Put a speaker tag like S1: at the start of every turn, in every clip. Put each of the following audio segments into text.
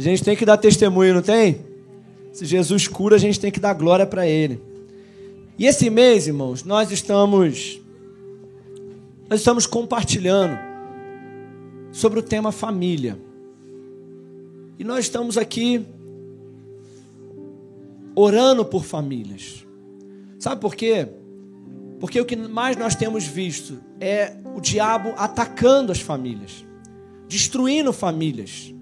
S1: A gente tem que dar testemunho, não tem? Se Jesus cura, a gente tem que dar glória para Ele. E esse mês, irmãos, nós estamos nós estamos compartilhando sobre o tema família. E nós estamos aqui orando por famílias. Sabe por quê? Porque o que mais nós temos visto é o diabo atacando as famílias, destruindo famílias,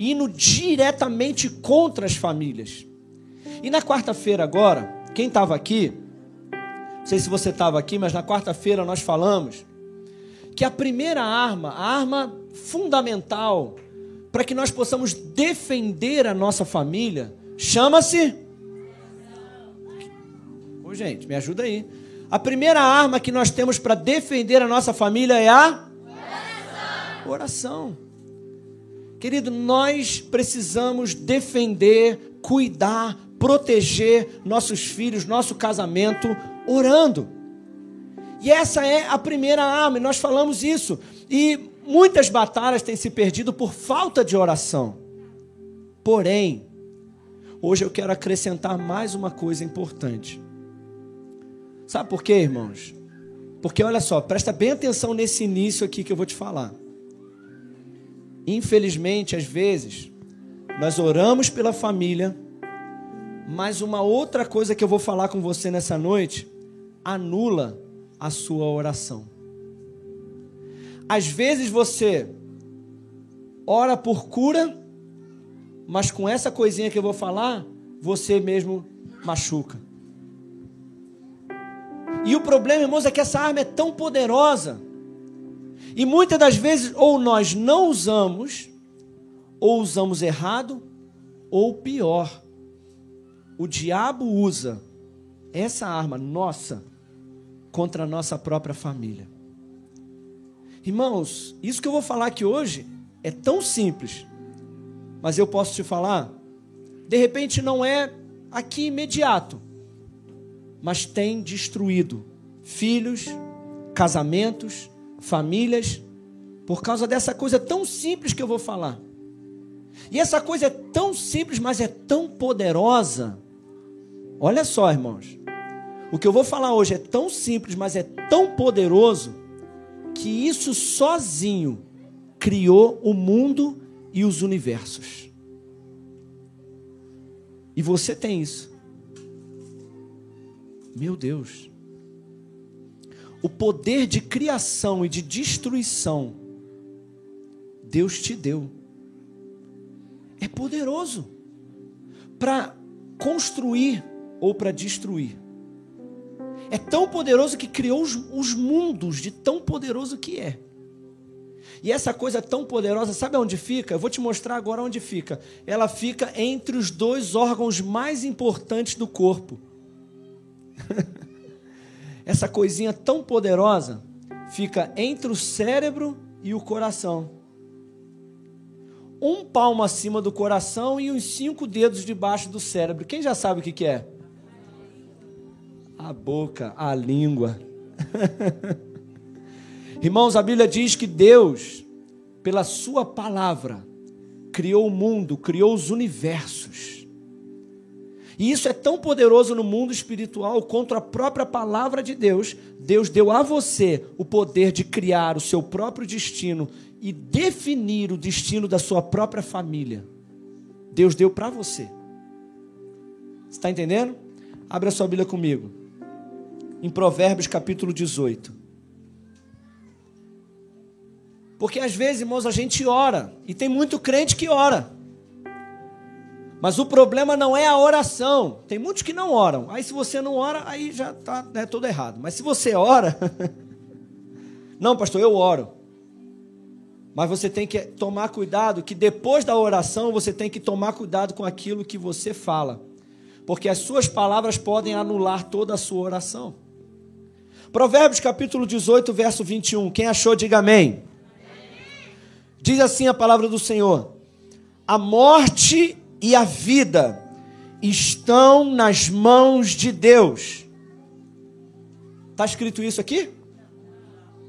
S1: indo diretamente contra as famílias. E na quarta-feira agora, quem estava aqui, não sei se você estava aqui, mas na quarta-feira nós falamos que a primeira arma, a arma fundamental para que nós possamos defender a nossa família, chama-se. Ô, gente, me ajuda aí. A primeira arma que nós temos para defender a nossa família é a oração. oração. Querido, nós precisamos defender, cuidar, proteger nossos filhos, nosso casamento, orando. E essa é a primeira arma, e nós falamos isso. E muitas batalhas têm se perdido por falta de oração. Porém, hoje eu quero acrescentar mais uma coisa importante. Sabe por quê, irmãos? Porque olha só, presta bem atenção nesse início aqui que eu vou te falar. Infelizmente, às vezes, nós oramos pela família, mas uma outra coisa que eu vou falar com você nessa noite anula a sua oração. Às vezes você ora por cura, mas com essa coisinha que eu vou falar, você mesmo machuca. E o problema, irmãos, é que essa arma é tão poderosa. E muitas das vezes, ou nós não usamos, ou usamos errado, ou pior, o diabo usa essa arma nossa contra a nossa própria família. Irmãos, isso que eu vou falar aqui hoje é tão simples, mas eu posso te falar, de repente não é aqui imediato, mas tem destruído filhos, casamentos, famílias, por causa dessa coisa tão simples que eu vou falar. E essa coisa é tão simples, mas é tão poderosa. Olha só, irmãos. O que eu vou falar hoje é tão simples, mas é tão poderoso, que isso sozinho criou o mundo e os universos. E você tem isso. Meu Deus. O poder de criação e de destruição, Deus te deu. É poderoso para construir ou para destruir. É tão poderoso que criou os, os, mundos, de tão poderoso que é. E essa coisa tão poderosa, sabe onde fica? Eu vou te mostrar agora onde fica. Ela fica entre os dois órgãos mais importantes do corpo Essa coisinha tão poderosa fica entre o cérebro e o coração. Um palmo acima do coração e uns cinco dedos debaixo do cérebro. Quem já sabe o que, que é? A boca, a língua. Irmãos, a Bíblia diz que Deus, pela Sua palavra, criou o mundo, criou os universos. E isso é tão poderoso no mundo espiritual contra a própria palavra de Deus. Deus deu a você o poder de criar o seu próprio destino e definir o destino da sua própria família. Deus deu para você. Está entendendo? Abra a sua Bíblia comigo. Em Provérbios capítulo 18. Porque às vezes, irmãos, a gente ora, e tem muito crente que ora. Mas o problema não é a oração. Tem muitos que não oram. Aí se você não ora, aí já está né, tudo errado. Mas se você ora, não, pastor, eu oro. Mas você tem que tomar cuidado que depois da oração você tem que tomar cuidado com aquilo que você fala. Porque as suas palavras podem anular toda a sua oração. Provérbios capítulo 18, verso 21. Quem achou, diga amém. Diz assim a palavra do Senhor: A morte e a vida estão nas mãos de Deus. Está escrito isso aqui?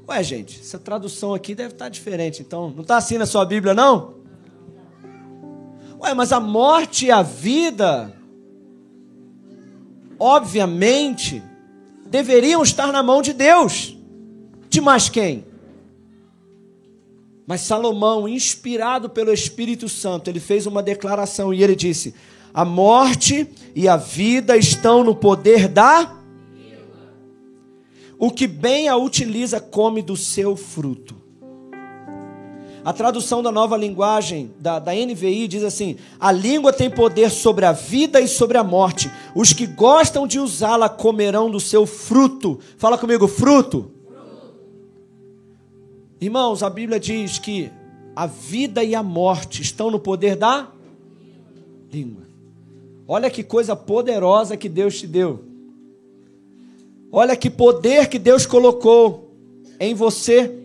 S1: Ué, gente, essa tradução aqui deve estar diferente, então. Não está assim na sua Bíblia, não? Ué, mas a morte e a vida, obviamente, deveriam estar na mão de Deus. De mais quem? Mas Salomão, inspirado pelo Espírito Santo, ele fez uma declaração e ele disse: A morte e a vida estão no poder da. O que bem a utiliza come do seu fruto. A tradução da nova linguagem, da, da NVI, diz assim: A língua tem poder sobre a vida e sobre a morte. Os que gostam de usá-la comerão do seu fruto. Fala comigo, fruto. Irmãos, a Bíblia diz que a vida e a morte estão no poder da língua. Olha que coisa poderosa que Deus te deu. Olha que poder que Deus colocou em você.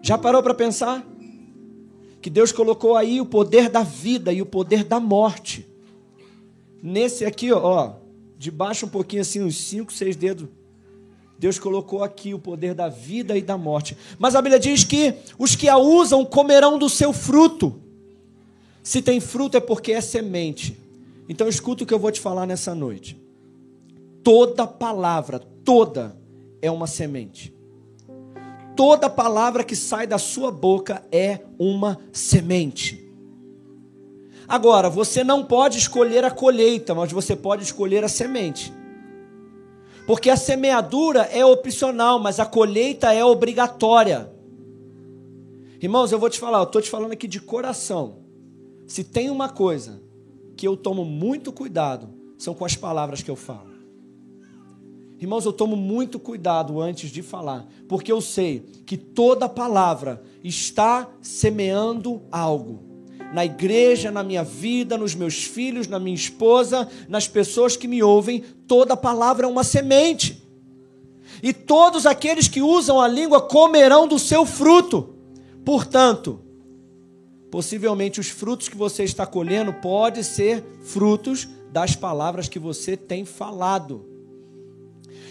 S1: Já parou para pensar? Que Deus colocou aí o poder da vida e o poder da morte. Nesse aqui, ó, de baixo um pouquinho assim, uns 5, 6 dedos Deus colocou aqui o poder da vida e da morte. Mas a Bíblia diz que os que a usam comerão do seu fruto. Se tem fruto é porque é semente. Então escuta o que eu vou te falar nessa noite. Toda palavra, toda, é uma semente. Toda palavra que sai da sua boca é uma semente. Agora, você não pode escolher a colheita, mas você pode escolher a semente. Porque a semeadura é opcional, mas a colheita é obrigatória. Irmãos, eu vou te falar, eu estou te falando aqui de coração. Se tem uma coisa que eu tomo muito cuidado, são com as palavras que eu falo. Irmãos, eu tomo muito cuidado antes de falar, porque eu sei que toda palavra está semeando algo na igreja, na minha vida, nos meus filhos, na minha esposa, nas pessoas que me ouvem, toda palavra é uma semente. E todos aqueles que usam a língua comerão do seu fruto. Portanto, possivelmente os frutos que você está colhendo podem ser frutos das palavras que você tem falado.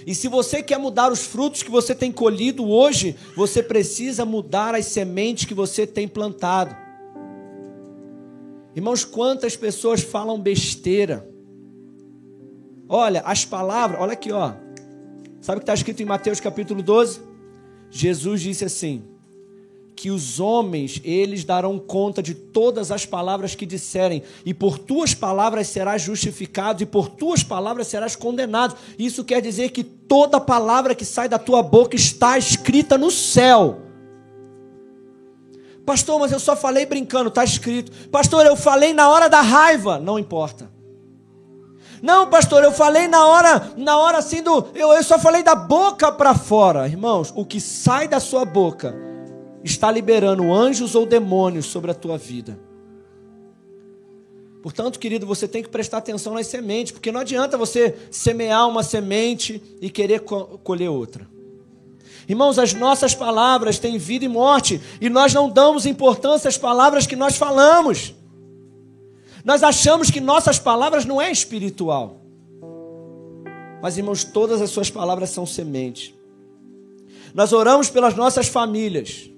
S1: E se você quer mudar os frutos que você tem colhido hoje, você precisa mudar as sementes que você tem plantado. Irmãos, quantas pessoas falam besteira? Olha, as palavras, olha aqui, ó. Sabe o que está escrito em Mateus capítulo 12? Jesus disse assim: que os homens, eles darão conta de todas as palavras que disserem, e por tuas palavras serás justificado, e por tuas palavras serás condenado. Isso quer dizer que toda palavra que sai da tua boca está escrita no céu. Pastor, mas eu só falei brincando, está escrito. Pastor, eu falei na hora da raiva, não importa. Não, pastor, eu falei na hora, na hora assim do, eu, eu só falei da boca para fora. Irmãos, o que sai da sua boca está liberando anjos ou demônios sobre a tua vida. Portanto, querido, você tem que prestar atenção nas sementes, porque não adianta você semear uma semente e querer colher outra. Irmãos, as nossas palavras têm vida e morte, e nós não damos importância às palavras que nós falamos. Nós achamos que nossas palavras não é espiritual. Mas, irmãos, todas as suas palavras são semente. Nós oramos pelas nossas famílias.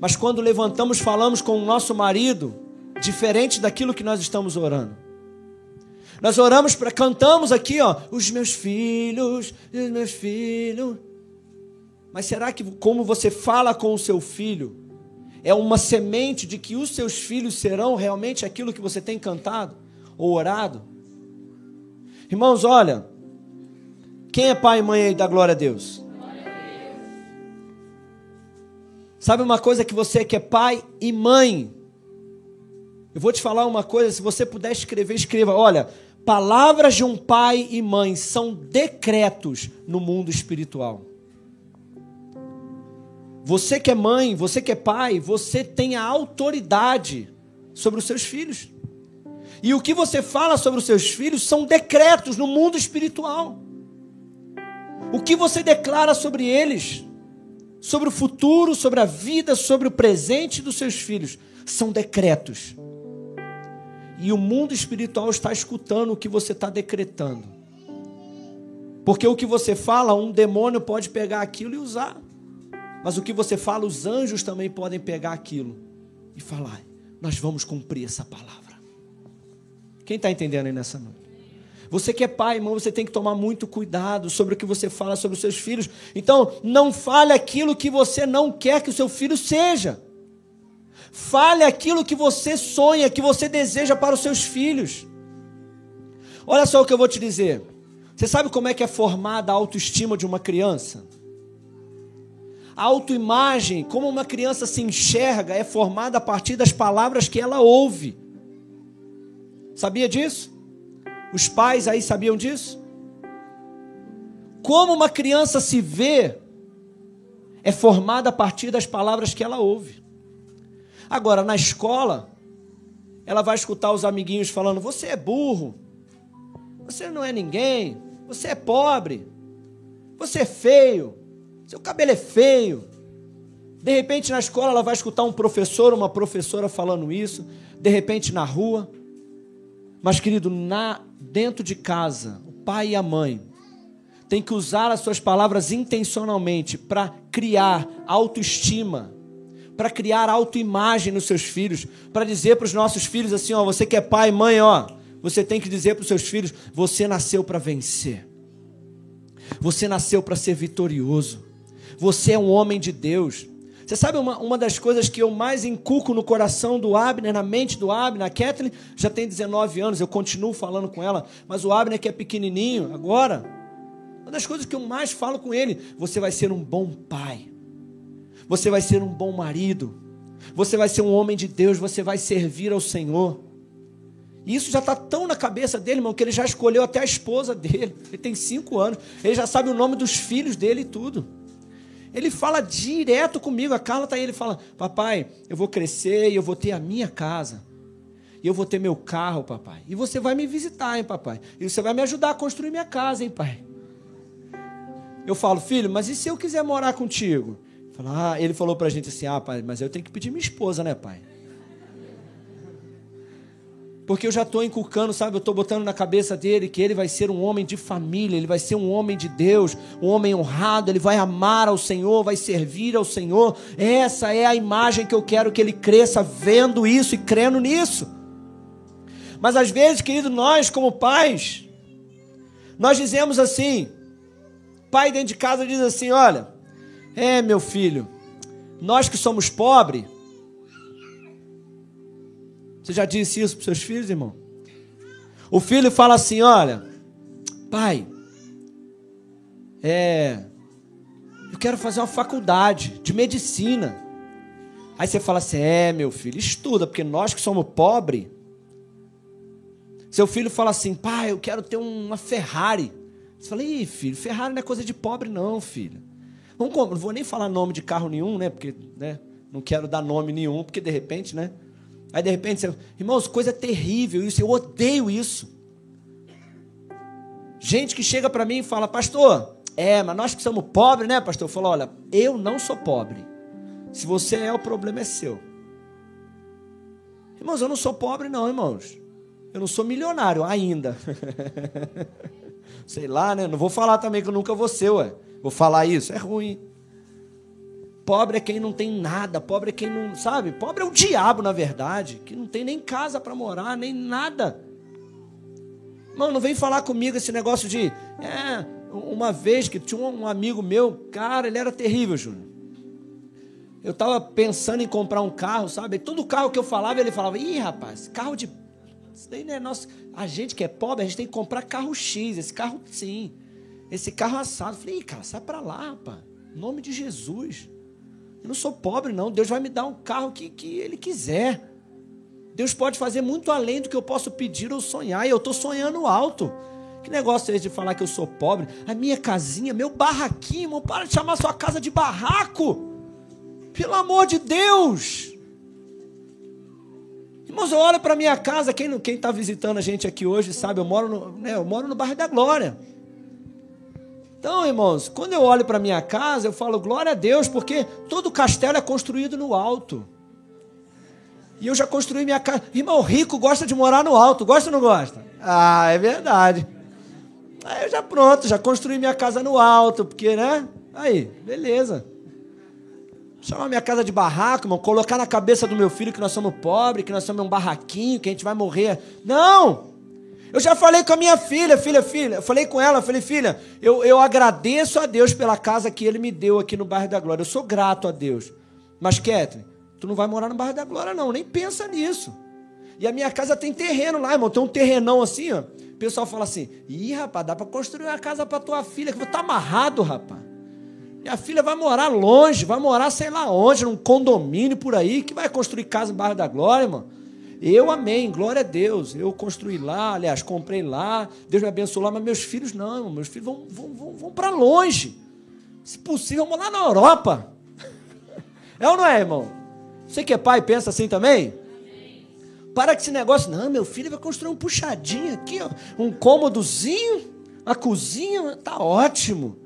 S1: Mas quando levantamos, falamos com o nosso marido, diferente daquilo que nós estamos orando. Nós oramos para cantamos aqui, ó, os meus filhos, os meus filhos. Mas será que como você fala com o seu filho é uma semente de que os seus filhos serão realmente aquilo que você tem cantado ou orado? Irmãos, olha, quem é pai e mãe aí da glória a Deus? Sabe uma coisa que você que é pai e mãe? Eu vou te falar uma coisa, se você puder escrever, escreva. Olha, palavras de um pai e mãe são decretos no mundo espiritual. Você que é mãe, você que é pai, você tem a autoridade sobre os seus filhos. E o que você fala sobre os seus filhos são decretos no mundo espiritual. O que você declara sobre eles, sobre o futuro, sobre a vida, sobre o presente dos seus filhos, são decretos. E o mundo espiritual está escutando o que você está decretando. Porque o que você fala, um demônio pode pegar aquilo e usar. Mas o que você fala, os anjos também podem pegar aquilo e falar: nós vamos cumprir essa palavra. Quem está entendendo aí nessa noite? Você que é pai, irmão, você tem que tomar muito cuidado sobre o que você fala sobre os seus filhos. Então, não fale aquilo que você não quer que o seu filho seja. Fale aquilo que você sonha, que você deseja para os seus filhos. Olha só o que eu vou te dizer. Você sabe como é que é formada a autoestima de uma criança? Autoimagem, como uma criança se enxerga, é formada a partir das palavras que ela ouve. Sabia disso? Os pais aí sabiam disso? Como uma criança se vê é formada a partir das palavras que ela ouve. Agora, na escola, ela vai escutar os amiguinhos falando: Você é burro, você não é ninguém, você é pobre, você é feio, seu cabelo é feio. De repente, na escola, ela vai escutar um professor, uma professora falando isso. De repente, na rua. Mas, querido, na, dentro de casa, o pai e a mãe têm que usar as suas palavras intencionalmente para criar autoestima, para criar autoimagem nos seus filhos, para dizer para os nossos filhos assim, ó, você que é pai e mãe, ó, você tem que dizer para os seus filhos, você nasceu para vencer. Você nasceu para ser vitorioso. Você é um homem de Deus. Você sabe uma, uma das coisas que eu mais inculco no coração do Abner, na mente do Abner, a Kathleen já tem 19 anos, eu continuo falando com ela, mas o Abner que é pequenininho agora, uma das coisas que eu mais falo com ele, você vai ser um bom pai. Você vai ser um bom marido. Você vai ser um homem de Deus. Você vai servir ao Senhor. E isso já está tão na cabeça dele, irmão, que ele já escolheu até a esposa dele. Ele tem cinco anos. Ele já sabe o nome dos filhos dele e tudo. Ele fala direto comigo. A Carla está aí. Ele fala: Papai, eu vou crescer e eu vou ter a minha casa. E eu vou ter meu carro, papai. E você vai me visitar, hein, papai. E você vai me ajudar a construir minha casa, hein, pai. Eu falo, filho, mas e se eu quiser morar contigo? ah, ele falou para a gente assim: ah, pai, mas eu tenho que pedir minha esposa, né, pai? Porque eu já estou inculcando, sabe? Eu estou botando na cabeça dele que ele vai ser um homem de família, ele vai ser um homem de Deus, um homem honrado, ele vai amar ao Senhor, vai servir ao Senhor. Essa é a imagem que eu quero que ele cresça vendo isso e crendo nisso. Mas às vezes, querido, nós como pais, nós dizemos assim, pai dentro de casa diz assim: olha, é, meu filho, nós que somos pobres. Você já disse isso para seus filhos, irmão? O filho fala assim: Olha, pai, é, eu quero fazer uma faculdade de medicina. Aí você fala assim: É, meu filho, estuda, porque nós que somos pobres. Seu filho fala assim: Pai, eu quero ter uma Ferrari. Você fala: Ih, filho, Ferrari não é coisa de pobre, não, filho. Vamos, não vou nem falar nome de carro nenhum, né? Porque né, não quero dar nome nenhum, porque de repente, né? Aí de repente, você, irmãos, coisa terrível isso, eu odeio isso. Gente que chega para mim e fala, pastor, é, mas nós que somos pobres, né, pastor? Eu falo, olha, eu não sou pobre. Se você é, o problema é seu. Irmãos, eu não sou pobre, não, irmãos. Eu não sou milionário ainda. Sei lá, né? Não vou falar também que eu nunca vou ser, ué. Vou falar isso, é ruim. Pobre é quem não tem nada, pobre é quem não, sabe? Pobre é o diabo, na verdade, que não tem nem casa para morar, nem nada. Mano, não vem falar comigo esse negócio de, é, uma vez que tinha um amigo meu, cara, ele era terrível, Júnior. Eu estava pensando em comprar um carro, sabe? Todo carro que eu falava, ele falava: Ih, rapaz, carro de. Isso daí não é nosso. A gente que é pobre, a gente tem que comprar carro X, esse carro sim. Esse carro assado. Eu falei, cara, sai para lá, rapaz. Em nome de Jesus. Eu não sou pobre, não. Deus vai me dar um carro que, que Ele quiser. Deus pode fazer muito além do que eu posso pedir ou sonhar. E eu estou sonhando alto. Que negócio é esse de falar que eu sou pobre? A minha casinha, meu barraquinho, irmão, para de chamar sua casa de barraco. Pelo amor de Deus. Irmãos, eu olho para minha casa, quem está visitando a gente aqui hoje sabe, eu moro no, né, eu moro no bairro da Glória. Então, irmãos, quando eu olho para minha casa, eu falo glória a Deus, porque todo castelo é construído no alto. E eu já construí minha casa. Irmão, rico gosta de morar no alto, gosta ou não gosta? Ah, é verdade. Aí eu já pronto, já construí minha casa no alto, porque, né? Aí, beleza. Chamar minha casa de barraco, irmão. Colocar na cabeça do meu filho que nós somos pobres, que nós somos um barraquinho, que a gente vai morrer. Não! Eu já falei com a minha filha, filha, filha. Eu falei com ela, falei, filha, eu, eu agradeço a Deus pela casa que Ele me deu aqui no bairro da Glória. Eu sou grato a Deus. Mas, Catherine, tu não vai morar no bairro da Glória, não. Nem pensa nisso. E a minha casa tem terreno lá, irmão. Tem um terrenão assim, ó. O pessoal fala assim: ih, rapaz, dá para construir uma casa para tua filha, que tá amarrado, rapaz. Minha filha vai morar longe, vai morar sei lá onde, num condomínio por aí, que vai construir casa no bairro da Glória, irmão. Eu amei, glória a Deus. Eu construí lá, aliás, comprei lá, Deus me abençoou lá, mas meus filhos não, meus filhos vão, vão, vão, vão para longe. Se possível, vamos lá na Europa. É ou não é, irmão? Você que é pai, pensa assim também? Para com esse negócio. Não, meu filho vai construir um puxadinho aqui, ó, um cômodozinho, a cozinha, tá ótimo.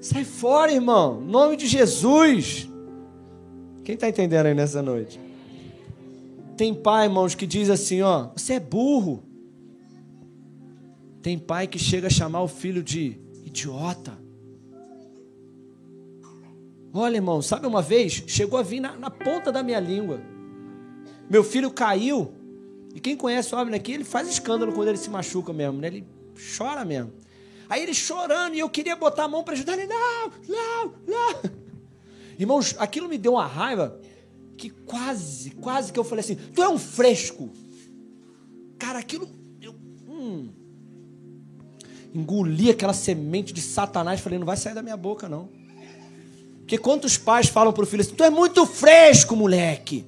S1: Sai fora, irmão. Em nome de Jesus. Quem está entendendo aí nessa noite? Tem pai, irmãos, que diz assim, ó, você é burro. Tem pai que chega a chamar o filho de idiota. Olha, irmão, sabe uma vez? Chegou a vir na, na ponta da minha língua. Meu filho caiu. E quem conhece o homem aqui, ele faz escândalo quando ele se machuca mesmo, né? Ele chora mesmo. Aí ele chorando e eu queria botar a mão para ajudar ele. Não, não, não. Irmãos, aquilo me deu uma raiva que quase, quase que eu falei assim: Tu é um fresco. Cara, aquilo. Eu, hum, engoli aquela semente de Satanás. Falei: Não vai sair da minha boca, não. Porque quantos pais falam para o filho assim: Tu é muito fresco, moleque.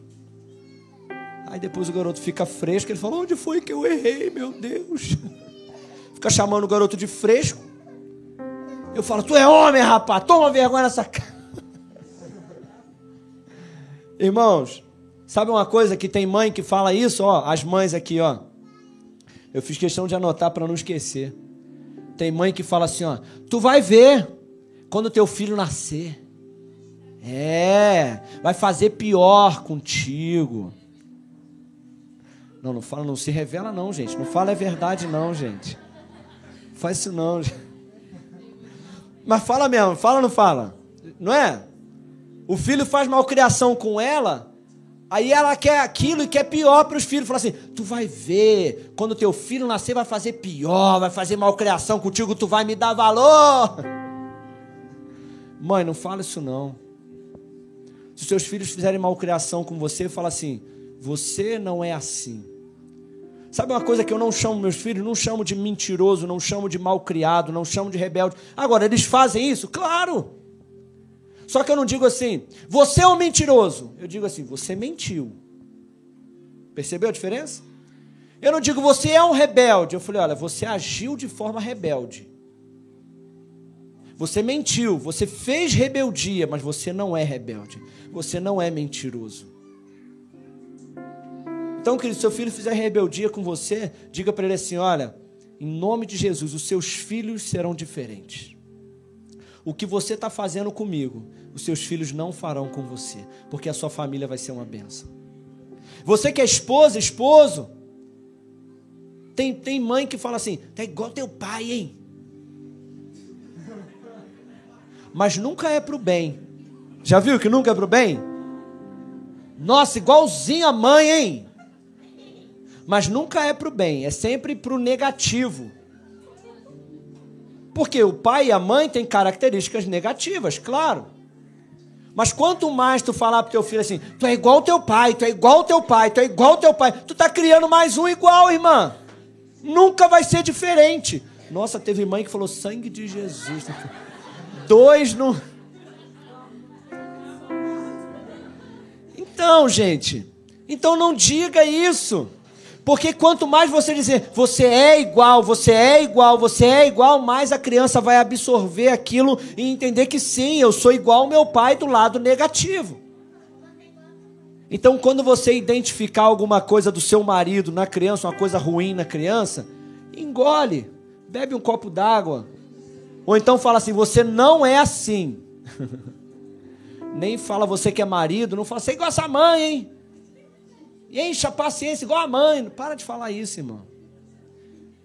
S1: Aí depois o garoto fica fresco. Ele fala: Onde foi que eu errei, meu Deus? Fica chamando o garoto de fresco. Eu falo: Tu é homem, rapaz. Toma vergonha nessa cara. Irmãos, sabe uma coisa que tem mãe que fala isso, ó, as mães aqui, ó. Eu fiz questão de anotar para não esquecer. Tem mãe que fala assim, ó, tu vai ver quando teu filho nascer. É, vai fazer pior contigo. Não, não fala, não se revela não, gente. Não fala é verdade não, gente. faz isso não. Gente. Mas fala mesmo, fala ou não fala? Não é? O filho faz malcriação com ela, aí ela quer aquilo e quer pior para os filhos. Fala assim: tu vai ver, quando teu filho nascer, vai fazer pior, vai fazer malcriação contigo, tu vai me dar valor. Mãe, não fala isso não. Se seus filhos fizerem malcriação com você, fala assim: você não é assim. Sabe uma coisa que eu não chamo meus filhos? Não chamo de mentiroso, não chamo de malcriado, não chamo de rebelde. Agora, eles fazem isso? Claro. Só que eu não digo assim, você é um mentiroso. Eu digo assim, você mentiu. Percebeu a diferença? Eu não digo você é um rebelde. Eu falei, olha, você agiu de forma rebelde. Você mentiu, você fez rebeldia, mas você não é rebelde. Você não é mentiroso. Então, querido, se seu filho fizer rebeldia com você, diga para ele assim: olha, em nome de Jesus, os seus filhos serão diferentes. O que você está fazendo comigo, os seus filhos não farão com você, porque a sua família vai ser uma benção. Você que é esposa, esposo, tem, tem mãe que fala assim: tá igual teu pai, hein? Mas nunca é para o bem. Já viu que nunca é para o bem? Nossa, igualzinho a mãe, hein? Mas nunca é para o bem, é sempre para o negativo. Porque o pai e a mãe têm características negativas, claro. Mas quanto mais tu falar pro teu filho assim, tu é igual teu pai, tu é igual teu pai, tu é igual teu pai, tu tá criando mais um igual, irmã. Nunca vai ser diferente. Nossa, teve mãe que falou sangue de Jesus. Dois no Então, gente, então não diga isso. Porque quanto mais você dizer, você é igual, você é igual, você é igual, mais a criança vai absorver aquilo e entender que sim, eu sou igual ao meu pai do lado negativo. Então, quando você identificar alguma coisa do seu marido na criança, uma coisa ruim na criança, engole, bebe um copo d'água. Ou então fala assim: você não é assim. Nem fala você que é marido, não fala, você é igual essa mãe, hein? E enche a paciência igual a mãe. Para de falar isso, irmão.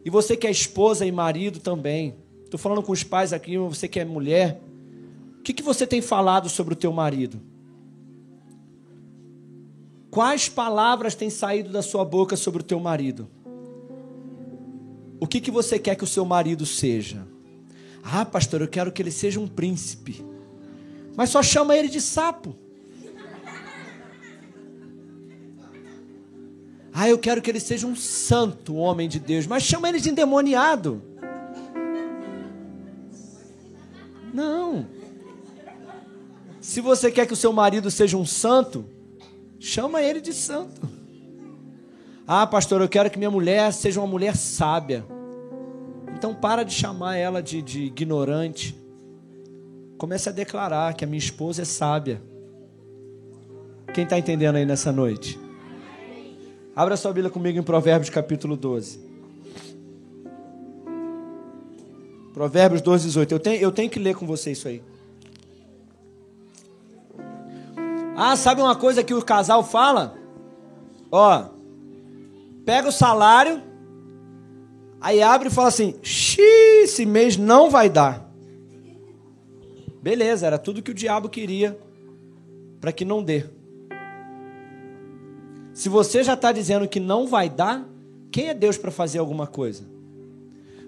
S1: E você que é esposa e marido também. Estou falando com os pais aqui, você que é mulher. O que, que você tem falado sobre o teu marido? Quais palavras têm saído da sua boca sobre o teu marido? O que, que você quer que o seu marido seja? Ah, pastor, eu quero que ele seja um príncipe. Mas só chama ele de sapo. Ah, eu quero que ele seja um santo homem de Deus, mas chama ele de endemoniado. Não. Se você quer que o seu marido seja um santo, chama ele de santo. Ah, pastor, eu quero que minha mulher seja uma mulher sábia. Então para de chamar ela de, de ignorante. Comece a declarar que a minha esposa é sábia. Quem está entendendo aí nessa noite? Abra sua Bíblia comigo em Provérbios capítulo 12. Provérbios 12, 18. Eu tenho, eu tenho que ler com você isso aí. Ah, sabe uma coisa que o casal fala? Ó, pega o salário, aí abre e fala assim: Xiii, esse mês não vai dar. Beleza, era tudo que o diabo queria para que não dê. Se você já está dizendo que não vai dar, quem é Deus para fazer alguma coisa?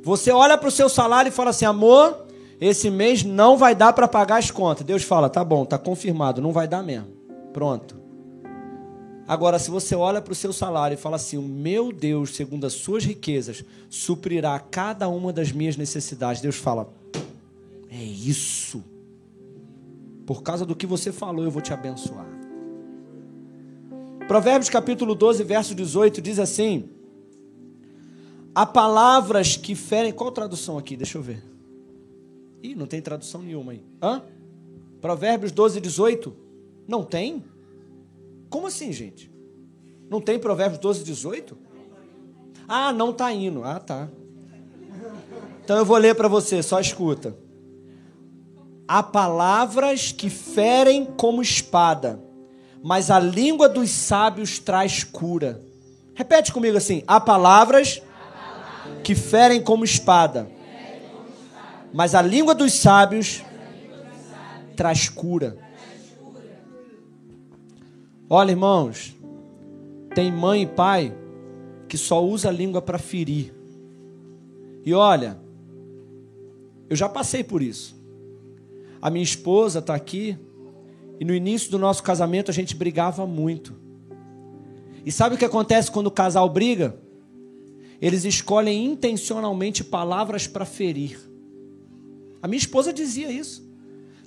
S1: Você olha para o seu salário e fala assim: amor, esse mês não vai dar para pagar as contas. Deus fala: tá bom, tá confirmado, não vai dar mesmo. Pronto. Agora, se você olha para o seu salário e fala assim: o meu Deus, segundo as suas riquezas, suprirá cada uma das minhas necessidades. Deus fala: é isso. Por causa do que você falou, eu vou te abençoar. Provérbios capítulo 12, verso 18 diz assim: Há palavras que ferem. Qual tradução aqui? Deixa eu ver. Ih, não tem tradução nenhuma aí. Hã? Provérbios 12, 18? Não tem? Como assim, gente? Não tem Provérbios 12, 18? Ah, não está indo. Ah, tá. Então eu vou ler para você, só escuta. Há palavras que ferem como espada mas a língua dos sábios traz cura. Repete comigo assim: há palavras que ferem como espada, mas a língua dos sábios traz cura. Olha, irmãos, tem mãe e pai que só usa a língua para ferir. E olha, eu já passei por isso. A minha esposa está aqui, e no início do nosso casamento a gente brigava muito. E sabe o que acontece quando o casal briga? Eles escolhem intencionalmente palavras para ferir. A minha esposa dizia isso.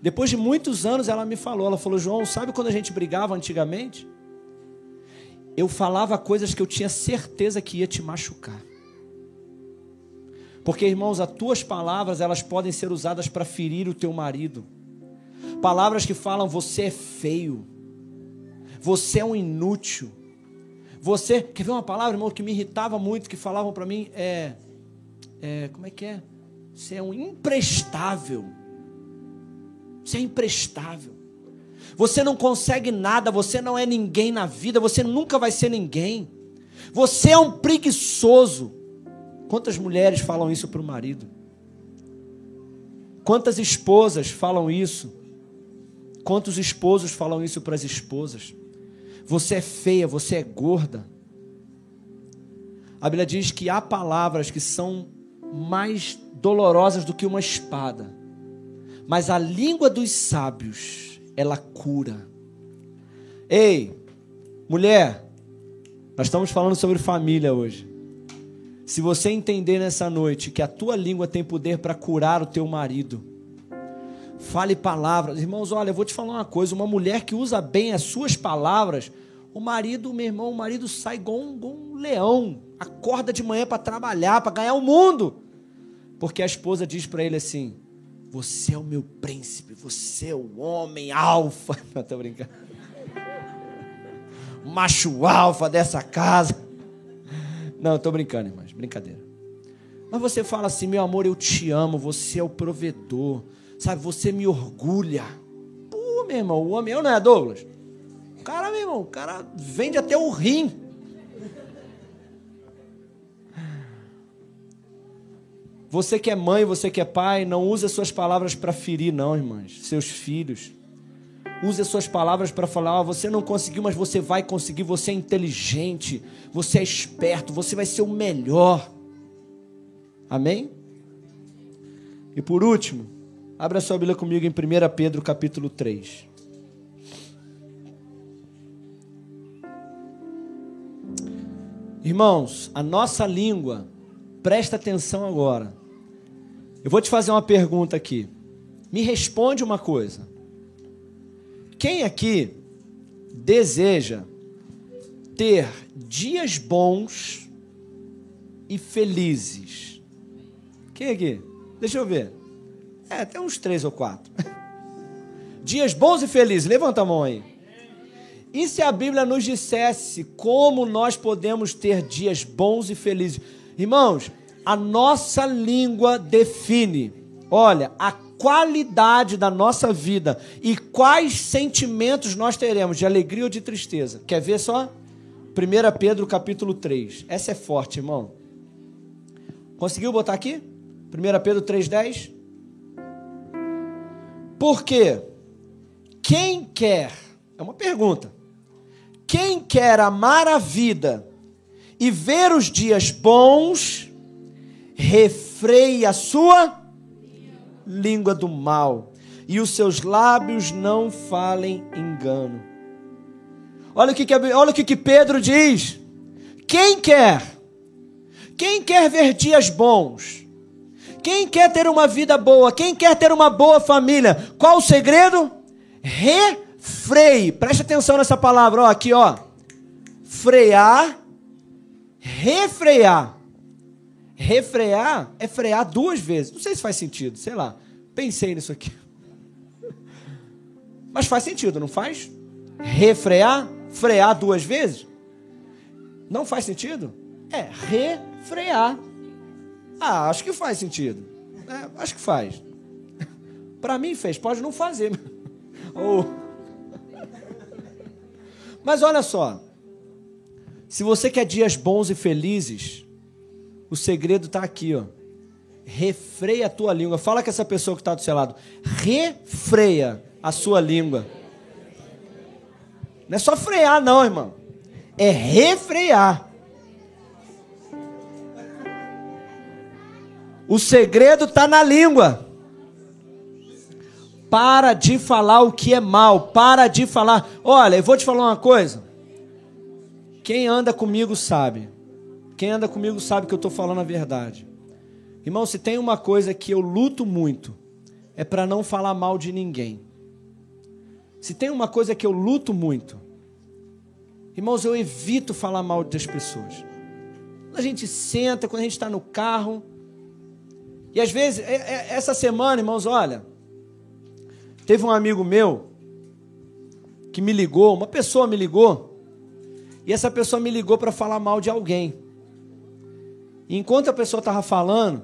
S1: Depois de muitos anos ela me falou, ela falou: "João, sabe quando a gente brigava antigamente? Eu falava coisas que eu tinha certeza que ia te machucar. Porque, irmãos, as tuas palavras, elas podem ser usadas para ferir o teu marido. Palavras que falam você é feio. Você é um inútil. Você, quer ver uma palavra, irmão, que me irritava muito, que falavam para mim, é, é, como é que é? Você é um imprestável. Você é imprestável. Você não consegue nada, você não é ninguém na vida, você nunca vai ser ninguém. Você é um preguiçoso. Quantas mulheres falam isso para o marido? Quantas esposas falam isso? Quantos esposos falam isso para as esposas? Você é feia, você é gorda. A Bíblia diz que há palavras que são mais dolorosas do que uma espada, mas a língua dos sábios, ela cura. Ei, mulher, nós estamos falando sobre família hoje. Se você entender nessa noite que a tua língua tem poder para curar o teu marido, Fale palavras. Irmãos, olha, eu vou te falar uma coisa: uma mulher que usa bem as suas palavras, o marido, meu irmão, o marido sai igual um, igual um leão, acorda de manhã para trabalhar, para ganhar o mundo. Porque a esposa diz para ele assim: Você é o meu príncipe, você é o homem alfa. Não, tô brincando. O macho alfa dessa casa. Não, estou brincando, irmãos, brincadeira. Mas você fala assim: Meu amor, eu te amo, você é o provedor. Sabe, você me orgulha. Pô, meu irmão, o homem, eu não é Douglas? O cara, meu irmão, o cara vende até o rim. Você que é mãe, você que é pai, não use suas palavras para ferir, não, irmãs, seus filhos. Use as suas palavras para falar: oh, você não conseguiu, mas você vai conseguir. Você é inteligente, você é esperto, você vai ser o melhor. Amém? E por último, abra sua Bíblia comigo em 1 Pedro capítulo 3. Irmãos, a nossa língua, presta atenção agora. Eu vou te fazer uma pergunta aqui. Me responde uma coisa. Quem aqui deseja ter dias bons e felizes? Quem aqui? Deixa eu ver. É, tem uns três ou quatro. Dias bons e felizes. Levanta a mão aí. E se a Bíblia nos dissesse como nós podemos ter dias bons e felizes? Irmãos, a nossa língua define. Olha, a qualidade da nossa vida e quais sentimentos nós teremos, de alegria ou de tristeza. Quer ver só? 1 Pedro capítulo 3. Essa é forte, irmão. Conseguiu botar aqui? 1 Pedro 3,10. Porque quem quer, é uma pergunta, quem quer amar a vida e ver os dias bons, refreie a sua língua do mal, e os seus lábios não falem engano. Olha o que, olha o que Pedro diz. Quem quer? Quem quer ver dias bons? Quem quer ter uma vida boa? Quem quer ter uma boa família? Qual o segredo? Refreie. Preste atenção nessa palavra, ó, aqui, ó. Frear, refrear. Refrear é frear duas vezes. Não sei se faz sentido, sei lá. Pensei nisso aqui. Mas faz sentido, não faz? Refrear, frear duas vezes? Não faz sentido? É refrear. Ah, acho que faz sentido. É, acho que faz. Para mim fez, pode não fazer. oh. Mas olha só. Se você quer dias bons e felizes, o segredo está aqui, ó. Refreia a tua língua. Fala com essa pessoa que está do seu lado. Refreia a sua língua. Não é só frear, não, irmão. É refrear. O segredo está na língua. Para de falar o que é mal. Para de falar. Olha, eu vou te falar uma coisa. Quem anda comigo sabe. Quem anda comigo sabe que eu estou falando a verdade. Irmão, se tem uma coisa que eu luto muito, é para não falar mal de ninguém. Se tem uma coisa que eu luto muito, irmãos, eu evito falar mal das pessoas. Quando a gente senta, quando a gente está no carro, e às vezes, é, é, essa semana, irmãos, olha, teve um amigo meu que me ligou, uma pessoa me ligou, e essa pessoa me ligou para falar mal de alguém. E enquanto a pessoa estava falando,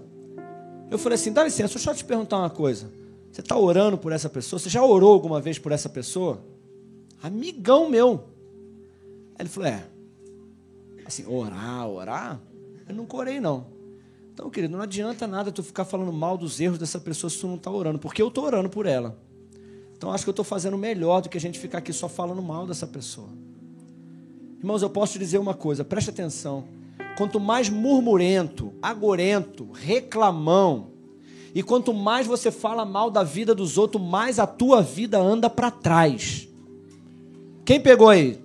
S1: eu falei assim: dá licença, deixa eu te perguntar uma coisa. Você está orando por essa pessoa? Você já orou alguma vez por essa pessoa? Amigão meu. Aí ele falou: é. Assim, orar, orar? Eu nunca orei, não. Então, querido, não adianta nada tu ficar falando mal dos erros dessa pessoa se tu não está orando, porque eu estou orando por ela. Então, acho que eu estou fazendo melhor do que a gente ficar aqui só falando mal dessa pessoa. Irmãos, eu posso te dizer uma coisa, preste atenção. Quanto mais murmurento, agorento, reclamão, e quanto mais você fala mal da vida dos outros, mais a tua vida anda para trás. Quem pegou aí?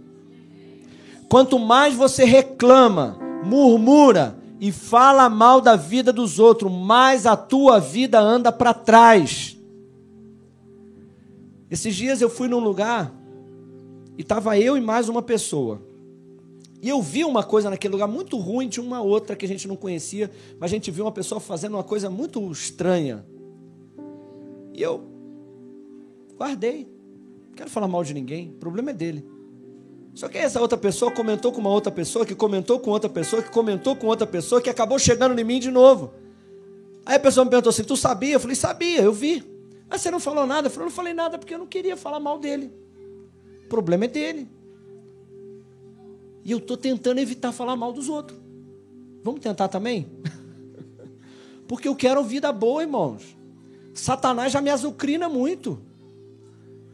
S1: Quanto mais você reclama, murmura e fala mal da vida dos outros, mais a tua vida anda para trás. Esses dias eu fui num lugar e estava eu e mais uma pessoa. E eu vi uma coisa naquele lugar muito ruim de uma outra que a gente não conhecia, mas a gente viu uma pessoa fazendo uma coisa muito estranha. E eu guardei. Não quero falar mal de ninguém, o problema é dele. Só que essa outra pessoa comentou com uma outra pessoa, que comentou com outra pessoa, que comentou com outra pessoa, que acabou chegando em mim de novo. Aí a pessoa me perguntou assim: Tu sabia? Eu falei: Sabia, eu vi. Mas você não falou nada? Eu falei: Não falei nada porque eu não queria falar mal dele. O problema é dele. E eu estou tentando evitar falar mal dos outros. Vamos tentar também? Porque eu quero vida boa, irmãos. Satanás já me azucrina muito.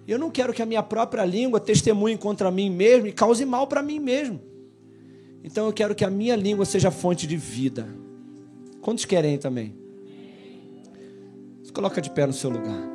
S1: Eu não quero que a minha própria língua testemunhe contra mim mesmo e cause mal para mim mesmo. Então eu quero que a minha língua seja fonte de vida. Quantos querem também? Coloca de pé no seu lugar.